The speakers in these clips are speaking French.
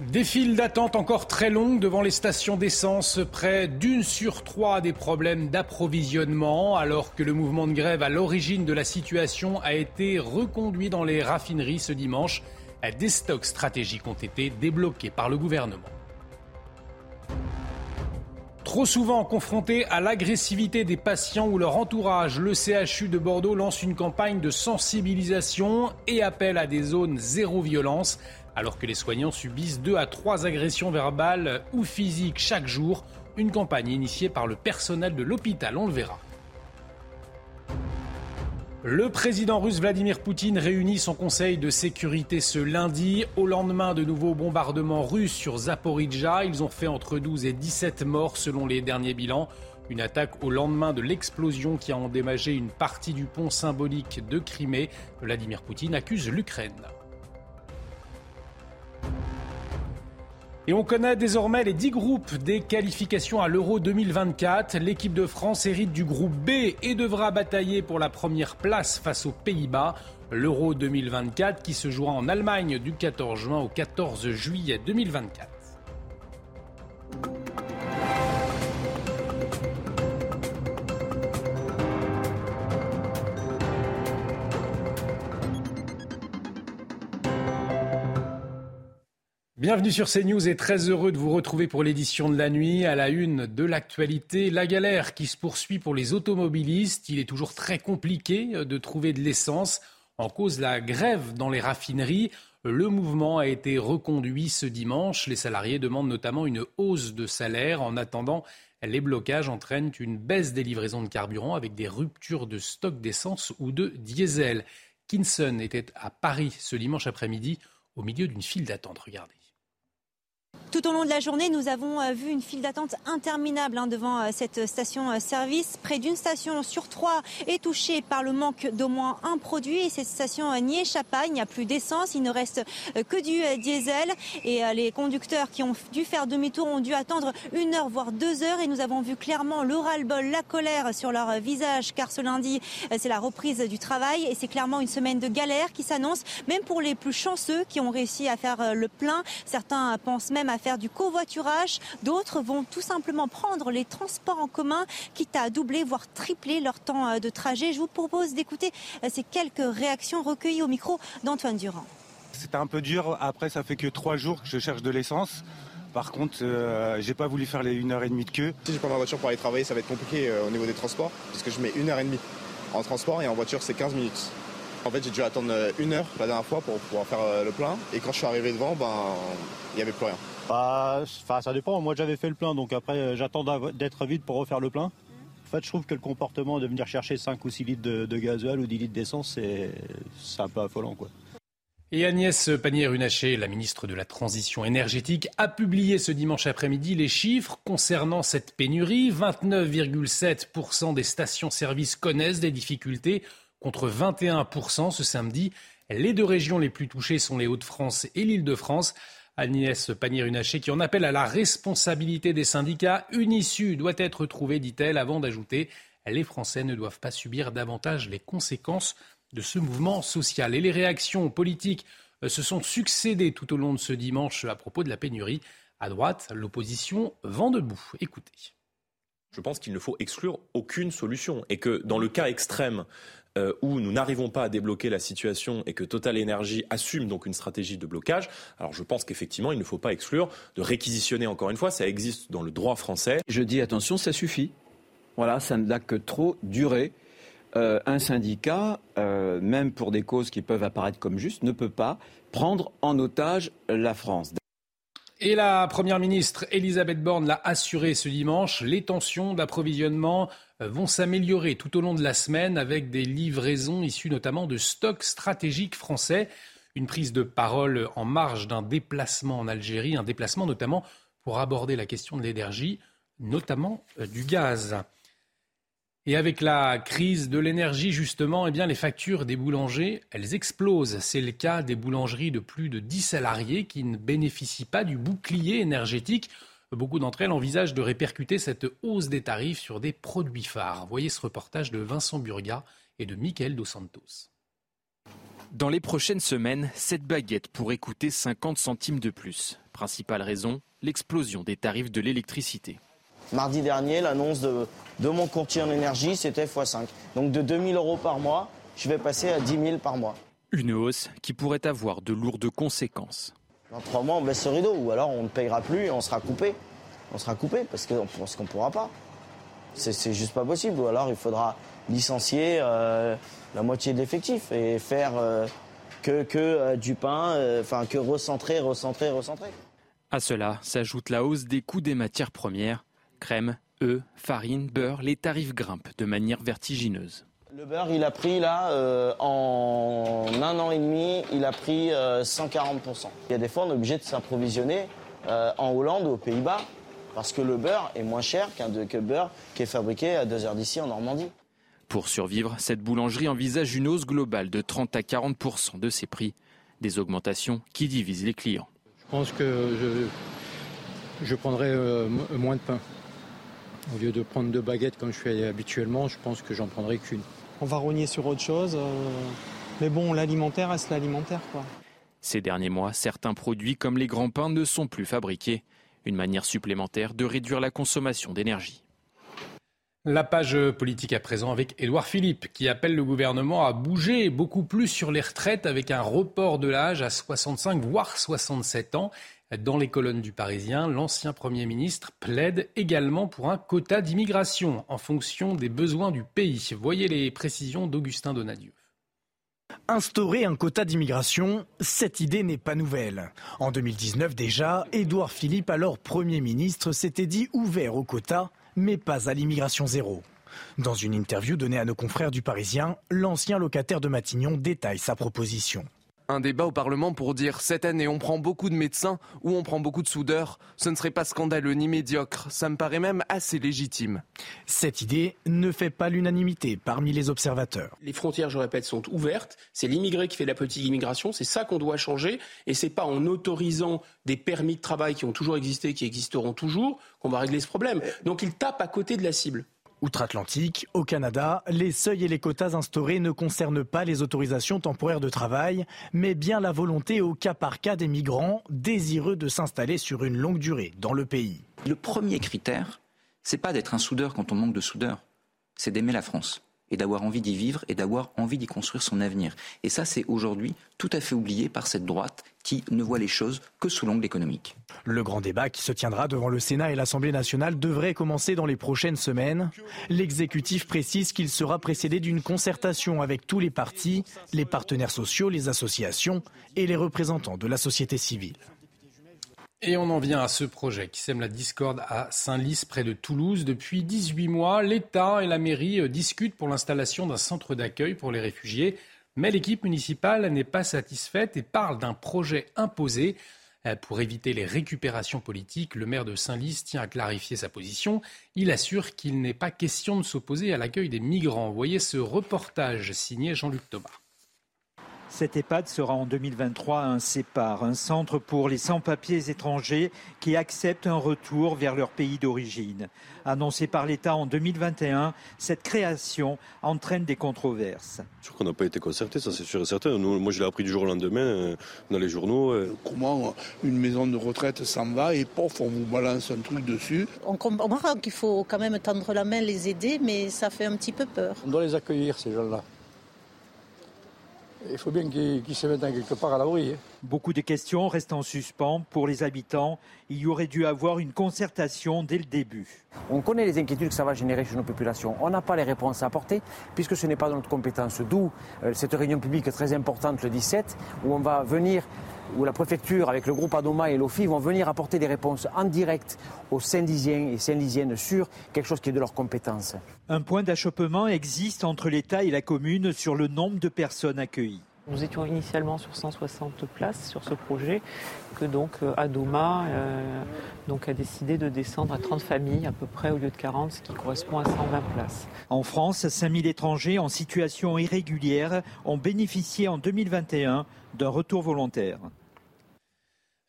Des files d'attente encore très longues devant les stations d'essence. Près d'une sur trois des problèmes d'approvisionnement, alors que le mouvement de grève à l'origine de la situation a été reconduit dans les raffineries ce dimanche. Des stocks stratégiques ont été débloqués par le gouvernement. Trop souvent confronté à l'agressivité des patients ou leur entourage, le CHU de Bordeaux lance une campagne de sensibilisation et appelle à des zones zéro violence alors que les soignants subissent deux à trois agressions verbales ou physiques chaque jour. Une campagne initiée par le personnel de l'hôpital, on le verra. Le président russe Vladimir Poutine réunit son conseil de sécurité ce lundi. Au lendemain de nouveaux bombardements russes sur Zaporizhia, ils ont fait entre 12 et 17 morts selon les derniers bilans. Une attaque au lendemain de l'explosion qui a endommagé une partie du pont symbolique de Crimée. Vladimir Poutine accuse l'Ukraine. Et on connaît désormais les 10 groupes des qualifications à l'Euro 2024. L'équipe de France hérite du groupe B et devra batailler pour la première place face aux Pays-Bas. L'Euro 2024 qui se jouera en Allemagne du 14 juin au 14 juillet 2024. Bienvenue sur CNews et très heureux de vous retrouver pour l'édition de la nuit. À la une de l'actualité, la galère qui se poursuit pour les automobilistes. Il est toujours très compliqué euh, de trouver de l'essence. En cause la grève dans les raffineries. Le mouvement a été reconduit ce dimanche. Les salariés demandent notamment une hausse de salaire. En attendant, les blocages entraînent une baisse des livraisons de carburant avec des ruptures de stock d'essence ou de diesel. Kinson était à Paris ce dimanche après-midi au milieu d'une file d'attente. Regardez. Tout au long de la journée, nous avons euh, vu une file d'attente interminable hein, devant euh, cette station-service. Euh, Près d'une station sur trois est touchée par le manque d'au moins un produit. Et cette station n'y échappe pas. Il n'y a plus d'essence. Il ne reste que du diesel. Et les conducteurs qui ont dû faire demi-tour ont dû attendre une heure, voire deux heures. Et nous avons vu clairement le ras-le-bol, la colère sur leur visage. Car ce lundi, c'est la reprise du travail. Et c'est clairement une semaine de galère qui s'annonce, même pour les plus chanceux qui ont réussi à faire le plein. Certains pensent même à faire du covoiturage. D'autres vont tout simplement prendre les transports en commun, quitte à doubler, voire tripler leur temps euh, de trajet. Je vous propose d'écouter euh, ces quelques réactions recueillies au micro d'Antoine Durand. C'était un peu dur. Après, ça fait que trois jours que je cherche de l'essence. Par contre, euh, j'ai pas voulu faire les 1 heure et demie de queue. Si je prends ma voiture pour aller travailler, ça va être compliqué au niveau des transports, puisque je mets une heure et demie en transport et en voiture c'est 15 minutes. En fait, j'ai dû attendre une heure la dernière fois pour pouvoir faire le plein. Et quand je suis arrivé devant, ben, il n'y avait plus rien. Bah, ça dépend. Moi, j'avais fait le plein, donc après, euh, j'attends d'être vide pour refaire le plein. En fait, je trouve que le comportement de venir chercher 5 ou 6 litres de, de ou 10 litres d'essence, c'est un peu affolant, quoi. Et Agnès Pannier-Runacher, la ministre de la Transition énergétique, a publié ce dimanche après-midi les chiffres concernant cette pénurie. 29,7% des stations-service connaissent des difficultés contre 21% ce samedi. Les deux régions les plus touchées sont les Hauts-de-France et l'Île-de-France. Agnès Pannier-Runacher qui en appelle à la responsabilité des syndicats. Une issue doit être trouvée, dit-elle, avant d'ajouter les Français ne doivent pas subir davantage les conséquences de ce mouvement social. Et les réactions politiques euh, se sont succédées tout au long de ce dimanche à propos de la pénurie. À droite, l'opposition vend debout. Écoutez. Je pense qu'il ne faut exclure aucune solution et que dans le cas extrême euh, où nous n'arrivons pas à débloquer la situation et que Total Energy assume donc une stratégie de blocage, alors je pense qu'effectivement, il ne faut pas exclure de réquisitionner encore une fois. Ça existe dans le droit français. Je dis attention, ça suffit. Voilà, ça n'a que trop duré. Euh, un syndicat, euh, même pour des causes qui peuvent apparaître comme justes, ne peut pas prendre en otage la France. Et la Première ministre Elisabeth Borne l'a assuré ce dimanche, les tensions d'approvisionnement euh, vont s'améliorer tout au long de la semaine avec des livraisons issues notamment de stocks stratégiques français. Une prise de parole en marge d'un déplacement en Algérie, un déplacement notamment pour aborder la question de l'énergie, notamment euh, du gaz. Et avec la crise de l'énergie, justement, eh bien, les factures des boulangers, elles explosent. C'est le cas des boulangeries de plus de 10 salariés qui ne bénéficient pas du bouclier énergétique. Beaucoup d'entre elles envisagent de répercuter cette hausse des tarifs sur des produits phares. Voyez ce reportage de Vincent Burga et de Michael Dos Santos. Dans les prochaines semaines, cette baguette pourrait coûter 50 centimes de plus. Principale raison, l'explosion des tarifs de l'électricité. Mardi dernier, l'annonce de, mon courtier en énergie, c'était x5. Donc de 2000 euros par mois, je vais passer à 10 000 par mois. Une hausse qui pourrait avoir de lourdes conséquences. Trois mois, on baisse le rideau, ou alors on ne payera plus on sera coupé. On sera coupé parce qu'on ne pourra pas. C'est juste pas possible. Ou alors il faudra licencier euh, la moitié de l'effectif et faire euh, que, que euh, du pain, enfin que recentrer, recentrer, recentrer. À cela s'ajoute la hausse des coûts des matières premières. Crème, œufs, farine, beurre, les tarifs grimpent de manière vertigineuse. Le beurre, il a pris là, en un an et demi, il a pris 140%. Il y a des fois, on est obligé de s'approvisionner en Hollande ou aux Pays-Bas parce que le beurre est moins cher qu'un que beurre qui est fabriqué à deux heures d'ici en Normandie. Pour survivre, cette boulangerie envisage une hausse globale de 30 à 40% de ses prix, des augmentations qui divisent les clients. Je pense que je, prendrai euh, moins de pain. Au lieu de prendre deux baguettes comme je fais habituellement, je pense que j'en prendrai qu'une. On va rogner sur autre chose. Euh, mais bon, l'alimentaire reste l'alimentaire. Ces derniers mois, certains produits comme les grands pains ne sont plus fabriqués. Une manière supplémentaire de réduire la consommation d'énergie. La page politique à présent avec Édouard Philippe qui appelle le gouvernement à bouger beaucoup plus sur les retraites avec un report de l'âge à 65 voire 67 ans. Dans les colonnes du Parisien, l'ancien Premier ministre plaide également pour un quota d'immigration en fonction des besoins du pays. Voyez les précisions d'Augustin Donadieu. Instaurer un quota d'immigration, cette idée n'est pas nouvelle. En 2019 déjà, Édouard Philippe, alors Premier ministre, s'était dit ouvert au quota, mais pas à l'immigration zéro. Dans une interview donnée à nos confrères du Parisien, l'ancien locataire de Matignon détaille sa proposition un débat au Parlement pour dire cette année on prend beaucoup de médecins ou on prend beaucoup de soudeurs. Ce ne serait pas scandaleux ni médiocre, ça me paraît même assez légitime. Cette idée ne fait pas l'unanimité parmi les observateurs. Les frontières, je répète, sont ouvertes. C'est l'immigré qui fait la politique immigration. C'est ça qu'on doit changer. Et c'est pas en autorisant des permis de travail qui ont toujours existé, qui existeront toujours, qu'on va régler ce problème. Donc il tape à côté de la cible. Outre-Atlantique, au Canada, les seuils et les quotas instaurés ne concernent pas les autorisations temporaires de travail, mais bien la volonté au cas par cas des migrants désireux de s'installer sur une longue durée dans le pays. Le premier critère, c'est pas d'être un soudeur quand on manque de soudeurs, c'est d'aimer la France et d'avoir envie d'y vivre et d'avoir envie d'y construire son avenir. Et ça, c'est aujourd'hui tout à fait oublié par cette droite qui ne voit les choses que sous l'angle économique. Le grand débat qui se tiendra devant le Sénat et l'Assemblée nationale devrait commencer dans les prochaines semaines. L'exécutif précise qu'il sera précédé d'une concertation avec tous les partis, les partenaires sociaux, les associations et les représentants de la société civile. Et on en vient à ce projet qui sème la discorde à Saint-Lys, près de Toulouse. Depuis 18 mois, l'État et la mairie euh, discutent pour l'installation d'un centre d'accueil pour les réfugiés. Mais l'équipe municipale n'est pas satisfaite et parle d'un projet imposé. Euh, pour éviter les récupérations politiques, le maire de Saint-Lys tient à clarifier sa position. Il assure qu'il n'est pas question de s'opposer à l'accueil des migrants. Voyez ce reportage signé Jean-Luc Thomas. Cette EHPAD sera en 2023 un CEPAR, un centre pour les sans-papiers étrangers qui acceptent un retour vers leur pays d'origine. Annoncé par l'État en 2021, cette création entraîne des controverses. Je crois qu'on n'a pas été concerté, ça c'est sûr et certain. moi je l'ai appris du jour au lendemain euh, dans les journaux. Euh. Comment une maison de retraite s'en va et pof, on vous balance un truc dessus On comprend qu'il faut quand même tendre la main, les aider, mais ça fait un petit peu peur. On doit les accueillir, ces gens-là il faut bien qu'ils se mettent quelque part à l'abri. Hein. Beaucoup de questions restent en suspens pour les habitants. Il y aurait dû avoir une concertation dès le début. On connaît les inquiétudes que ça va générer chez nos populations. On n'a pas les réponses à apporter puisque ce n'est pas de notre compétence. D'où euh, cette réunion publique très importante le 17 où on va venir où la préfecture, avec le groupe Adoma et l'OFI, vont venir apporter des réponses en direct aux Saint-Lisiens et Saint-Lisiennes sur quelque chose qui est de leur compétence. Un point d'achoppement existe entre l'État et la commune sur le nombre de personnes accueillies. Nous étions initialement sur 160 places sur ce projet, que donc euh, Adoma euh, a décidé de descendre à 30 familles à peu près au lieu de 40, ce qui correspond à 120 places. En France, 5000 étrangers en situation irrégulière ont bénéficié en 2021 d'un retour volontaire.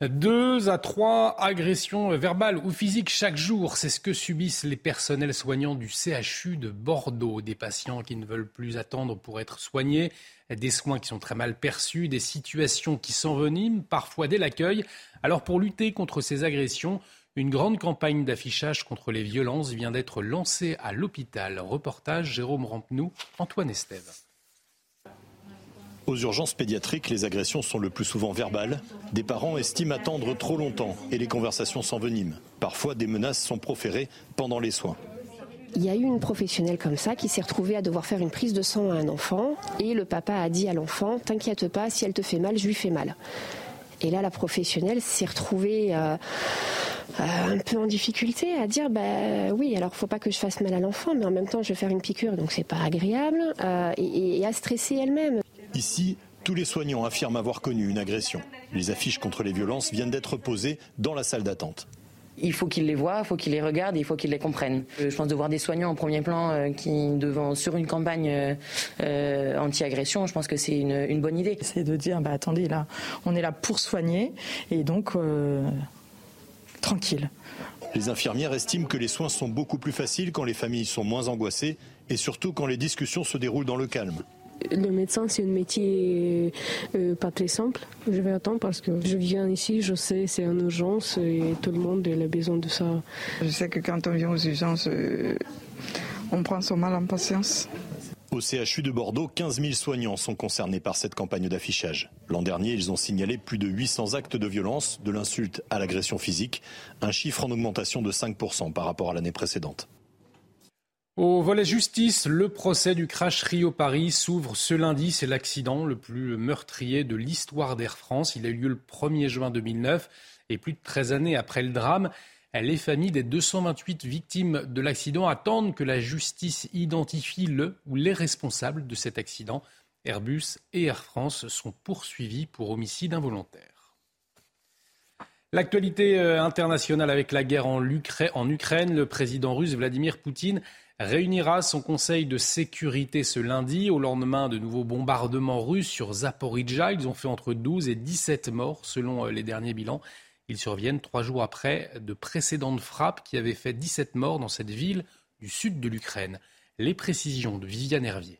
Deux à trois agressions verbales ou physiques chaque jour, c'est ce que subissent les personnels soignants du CHU de Bordeaux. Des patients qui ne veulent plus attendre pour être soignés, des soins qui sont très mal perçus, des situations qui s'enveniment parfois dès l'accueil. Alors pour lutter contre ces agressions, une grande campagne d'affichage contre les violences vient d'être lancée à l'hôpital. Reportage Jérôme Rampenou, Antoine Estève. Aux urgences pédiatriques, les agressions sont le plus souvent verbales. Des parents estiment attendre trop longtemps et les conversations s'enveniment. Parfois, des menaces sont proférées pendant les soins. Il y a eu une professionnelle comme ça qui s'est retrouvée à devoir faire une prise de sang à un enfant et le papa a dit à l'enfant T'inquiète pas, si elle te fait mal, je lui fais mal. Et là, la professionnelle s'est retrouvée euh, euh, un peu en difficulté à dire bah oui, alors faut pas que je fasse mal à l'enfant, mais en même temps, je vais faire une piqûre, donc c'est pas agréable, euh, et, et à stresser elle-même. Ici, tous les soignants affirment avoir connu une agression. Les affiches contre les violences viennent d'être posées dans la salle d'attente. Il faut qu'ils les voient, il faut qu'ils les regardent, il faut qu'ils les comprennent. Euh, je pense de voir des soignants en premier plan euh, qui, devant, sur une campagne euh, anti-agression, je pense que c'est une, une, bonne idée. C'est de dire, bah, attendez, là, on est là pour soigner, et donc, euh, tranquille. Les infirmières estiment que les soins sont beaucoup plus faciles quand les familles sont moins angoissées, et surtout quand les discussions se déroulent dans le calme. Le médecin, c'est un métier euh, pas très simple. Je vais attendre parce que je viens ici, je sais, c'est une urgence et tout le monde a besoin de ça. Je sais que quand on vient aux urgences, euh, on prend son mal en patience. Au CHU de Bordeaux, 15 000 soignants sont concernés par cette campagne d'affichage. L'an dernier, ils ont signalé plus de 800 actes de violence, de l'insulte à l'agression physique, un chiffre en augmentation de 5% par rapport à l'année précédente. Au volet justice, le procès du crash Rio-Paris s'ouvre ce lundi. C'est l'accident le plus meurtrier de l'histoire d'Air France. Il a eu lieu le 1er juin 2009 et plus de 13 années après le drame. Les familles des 228 victimes de l'accident attendent que la justice identifie le ou les responsables de cet accident. Airbus et Air France sont poursuivis pour homicide involontaire. L'actualité internationale avec la guerre en Ukraine, le président russe Vladimir Poutine réunira son conseil de sécurité ce lundi au lendemain de nouveaux bombardements russes sur Zaporizhia. Ils ont fait entre 12 et 17 morts selon les derniers bilans. Ils surviennent trois jours après de précédentes frappes qui avaient fait 17 morts dans cette ville du sud de l'Ukraine. Les précisions de Viviane Hervier.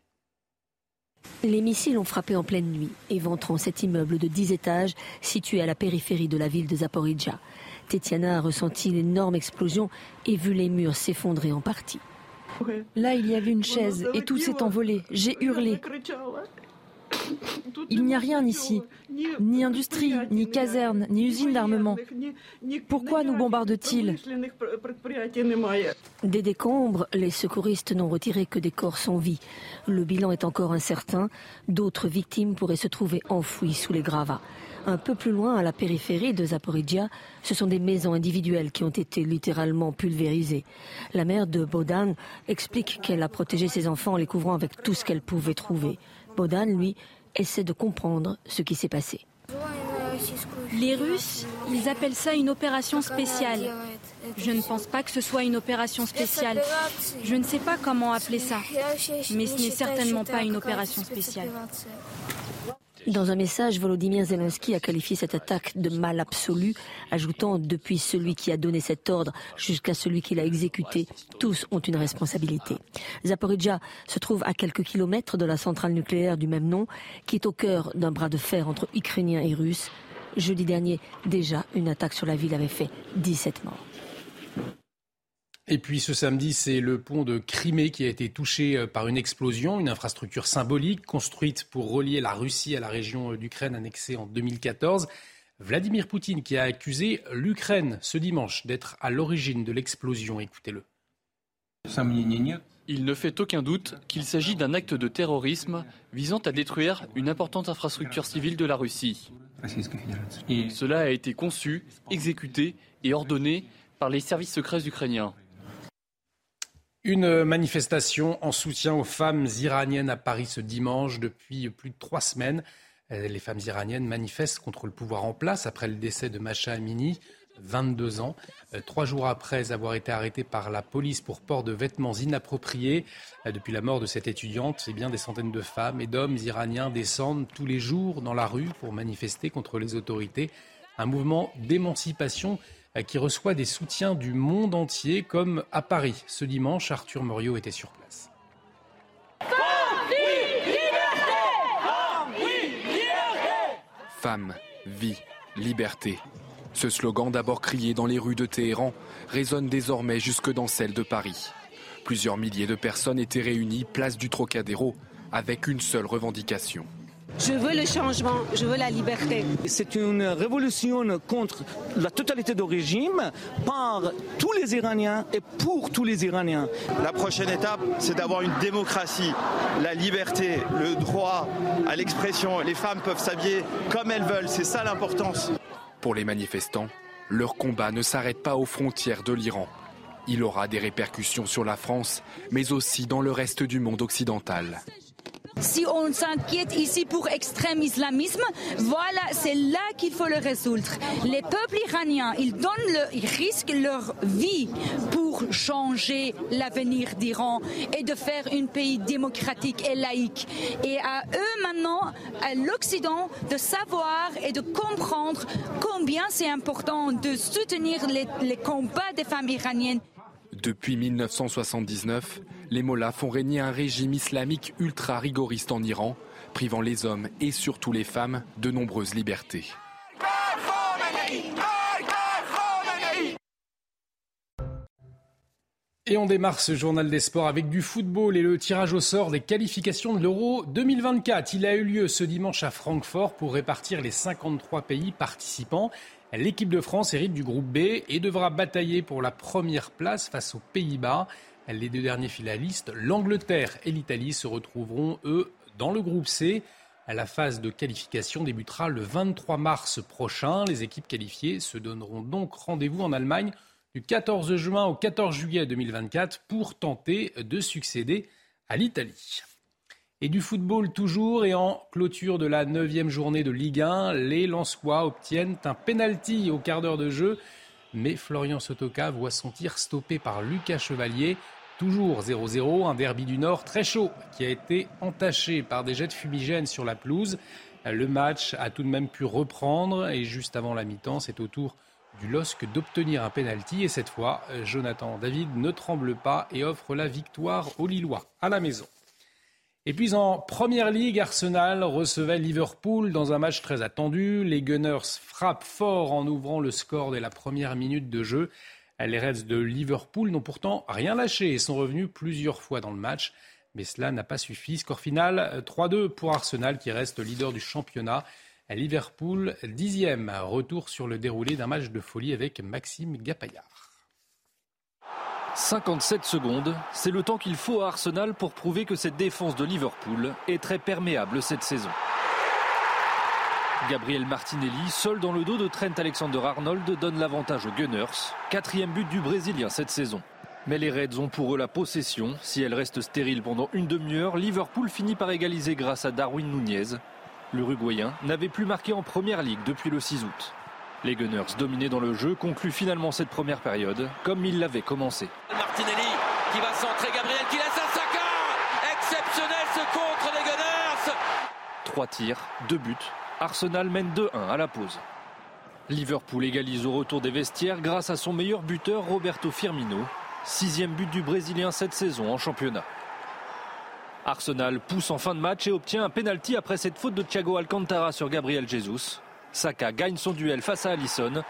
Les missiles ont frappé en pleine nuit, éventrant cet immeuble de 10 étages situé à la périphérie de la ville de Zaporizhia. Tetiana a ressenti l'énorme explosion et vu les murs s'effondrer en partie. Là, il y avait une chaise et tout s'est envolé. J'ai hurlé. Il n'y a rien ici, ni industrie, ni caserne, ni usine d'armement. Pourquoi nous bombardent-ils Des décombres, les secouristes n'ont retiré que des corps sans vie. Le bilan est encore incertain. D'autres victimes pourraient se trouver enfouies sous les gravats. Un peu plus loin, à la périphérie de Zaporizhia, ce sont des maisons individuelles qui ont été littéralement pulvérisées. La mère de Bodan explique qu'elle a protégé ses enfants en les couvrant avec tout ce qu'elle pouvait trouver. Bodan, lui, essaie de comprendre ce qui s'est passé. Les Russes, ils appellent ça une opération spéciale. Je ne pense pas que ce soit une opération spéciale. Je ne sais pas comment appeler ça, mais ce n'est certainement pas une opération spéciale. Dans un message, Volodymyr Zelensky a qualifié cette attaque de mal absolu, ajoutant depuis celui qui a donné cet ordre jusqu'à celui qui l'a exécuté, tous ont une responsabilité. Zaporizhia se trouve à quelques kilomètres de la centrale nucléaire du même nom, qui est au cœur d'un bras de fer entre Ukrainiens et Russes. Jeudi dernier, déjà, une attaque sur la ville avait fait 17 morts. Et puis ce samedi, c'est le pont de Crimée qui a été touché par une explosion, une infrastructure symbolique construite pour relier la Russie à la région d'Ukraine annexée en 2014. Vladimir Poutine qui a accusé l'Ukraine ce dimanche d'être à l'origine de l'explosion. Écoutez-le. Il ne fait aucun doute qu'il s'agit d'un acte de terrorisme visant à détruire une importante infrastructure civile de la Russie. Cela a été conçu, exécuté et ordonné par les services secrets ukrainiens. Une manifestation en soutien aux femmes iraniennes à Paris ce dimanche depuis plus de trois semaines. Les femmes iraniennes manifestent contre le pouvoir en place après le décès de Masha Amini, 22 ans. Trois jours après avoir été arrêtée par la police pour port de vêtements inappropriés. Depuis la mort de cette étudiante, eh bien des centaines de femmes et d'hommes iraniens descendent tous les jours dans la rue pour manifester contre les autorités. un mouvement d'émancipation qui reçoit des soutiens du monde entier, comme à Paris. Ce dimanche, Arthur Moriot était sur place. Femme, vie, liberté. Ce slogan, d'abord crié dans les rues de Téhéran, résonne désormais jusque dans celles de Paris. Plusieurs milliers de personnes étaient réunies place du Trocadéro avec une seule revendication. Je veux le changement, je veux la liberté. C'est une révolution contre la totalité de régime par tous les Iraniens et pour tous les Iraniens. La prochaine étape, c'est d'avoir une démocratie, la liberté, le droit à l'expression. Les femmes peuvent s'habiller comme elles veulent, c'est ça l'importance. Pour les manifestants, leur combat ne s'arrête pas aux frontières de l'Iran. Il aura des répercussions sur la France, mais aussi dans le reste du monde occidental. Si on s'inquiète ici pour extrême islamisme, voilà, c'est là qu'il faut le résoudre. Les peuples iraniens, ils donnent ils risquent leur vie pour changer l'avenir d'Iran et de faire un pays démocratique et laïque. Et à eux maintenant, à l'Occident, de savoir et de comprendre combien c'est important de soutenir les, les combats des femmes iraniennes. Depuis 1979, les mollahs font régner un régime islamique ultra rigoriste en Iran, privant les hommes et surtout les femmes de nombreuses libertés. Et on démarre ce journal des sports avec du football et le tirage au sort des qualifications de l'Euro 2024. Il a eu lieu ce dimanche à Francfort pour répartir les 53 pays participants. L'équipe de France hérite du groupe B et devra batailler pour la première place face aux Pays-Bas. Les deux derniers finalistes, l'Angleterre et l'Italie, se retrouveront, eux, dans le groupe C. La phase de qualification débutera le 23 mars prochain. Les équipes qualifiées se donneront donc rendez-vous en Allemagne du 14 juin au 14 juillet 2024 pour tenter de succéder à l'Italie. Et du football toujours et en clôture de la neuvième journée de Ligue 1, les Lensois obtiennent un penalty au quart d'heure de jeu, mais Florian Sotoka voit son tir stoppé par Lucas Chevalier. Toujours 0-0, un derby du Nord très chaud qui a été entaché par des jets de fumigène sur la pelouse. Le match a tout de même pu reprendre et juste avant la mi-temps, c'est au tour du LOSC d'obtenir un penalty et cette fois, Jonathan David ne tremble pas et offre la victoire aux Lillois à la maison. Et puis en Première Ligue, Arsenal recevait Liverpool dans un match très attendu. Les Gunners frappent fort en ouvrant le score dès la première minute de jeu. Les Reds de Liverpool n'ont pourtant rien lâché et sont revenus plusieurs fois dans le match. Mais cela n'a pas suffi. Score final 3-2 pour Arsenal qui reste leader du championnat. Liverpool dixième. Retour sur le déroulé d'un match de folie avec Maxime Gapaillard. 57 secondes, c'est le temps qu'il faut à Arsenal pour prouver que cette défense de Liverpool est très perméable cette saison. Gabriel Martinelli, seul dans le dos de Trent Alexander-Arnold, donne l'avantage aux Gunners. Quatrième but du Brésilien cette saison. Mais les Reds ont pour eux la possession. Si elle reste stérile pendant une demi-heure, Liverpool finit par égaliser grâce à Darwin Nunez. L'Uruguayen n'avait plus marqué en première ligue depuis le 6 août. Les Gunners, dominés dans le jeu, concluent finalement cette première période comme ils l'avaient commencé. Martinelli qui va centrer Gabriel qui laisse à Saka Exceptionnel ce contre des Gunners Trois tirs, deux buts. Arsenal mène 2-1 à la pause. Liverpool égalise au retour des vestiaires grâce à son meilleur buteur Roberto Firmino. Sixième but du Brésilien cette saison en championnat. Arsenal pousse en fin de match et obtient un penalty après cette faute de Thiago Alcantara sur Gabriel Jesus. Saka gagne son duel face à Allison.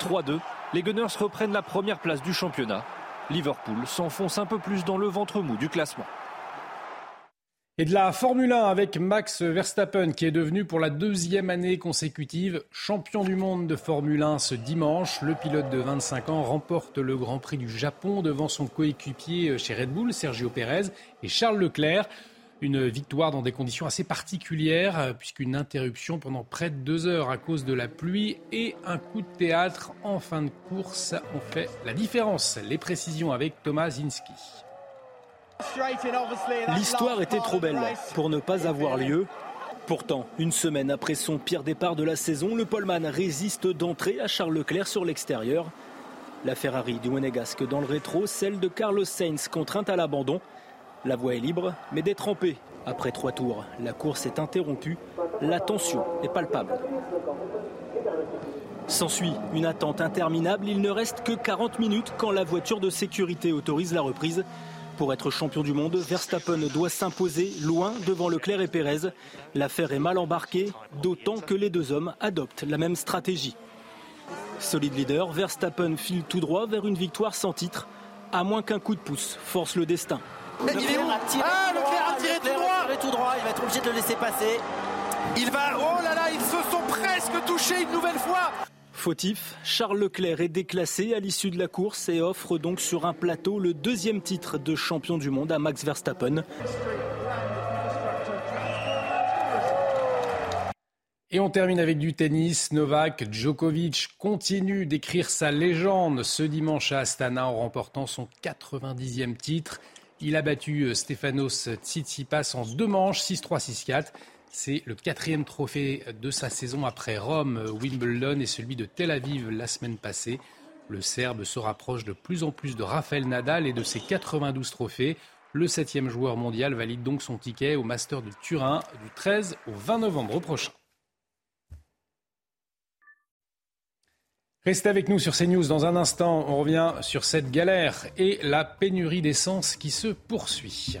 3-2, les Gunners reprennent la première place du championnat. Liverpool s'enfonce un peu plus dans le ventre mou du classement. Et de la Formule 1 avec Max Verstappen qui est devenu pour la deuxième année consécutive champion du monde de Formule 1 ce dimanche. Le pilote de 25 ans remporte le Grand Prix du Japon devant son coéquipier chez Red Bull, Sergio Pérez et Charles Leclerc. Une victoire dans des conditions assez particulières, puisqu'une interruption pendant près de deux heures à cause de la pluie et un coup de théâtre en fin de course ont fait la différence. Les précisions avec Thomas Zinski. L'histoire était trop belle pour ne pas avoir lieu. Pourtant, une semaine après son pire départ de la saison, le poleman résiste d'entrée à Charles Leclerc sur l'extérieur. La Ferrari du Monégasque dans le rétro, celle de Carlos Sainz contrainte à l'abandon. La voie est libre, mais détrempée. Après trois tours, la course est interrompue. La tension est palpable. S'ensuit une attente interminable. Il ne reste que 40 minutes quand la voiture de sécurité autorise la reprise. Pour être champion du monde, Verstappen doit s'imposer loin devant Leclerc et Pérez. L'affaire est mal embarquée, d'autant que les deux hommes adoptent la même stratégie. Solide leader, Verstappen file tout droit vers une victoire sans titre, à moins qu'un coup de pouce force le destin. Il est où Ah, Leclerc a tiré tout droit. tout droit, il va être obligé de le laisser passer. Il va, oh là là, ils se sont presque touchés une nouvelle fois. Fautif, Charles Leclerc est déclassé à l'issue de la course et offre donc sur un plateau le deuxième titre de champion du monde à Max Verstappen. Et on termine avec du tennis. Novak Djokovic continue d'écrire sa légende ce dimanche à Astana en remportant son 90e titre. Il a battu Stefanos Tsitsipas en deux manches, 6-3, 6-4. C'est le quatrième trophée de sa saison après Rome, Wimbledon et celui de Tel Aviv la semaine passée. Le Serbe se rapproche de plus en plus de Rafael Nadal et de ses 92 trophées. Le septième joueur mondial valide donc son ticket au Master de Turin du 13 au 20 novembre prochain. Restez avec nous sur CNews. Dans un instant, on revient sur cette galère et la pénurie d'essence qui se poursuit.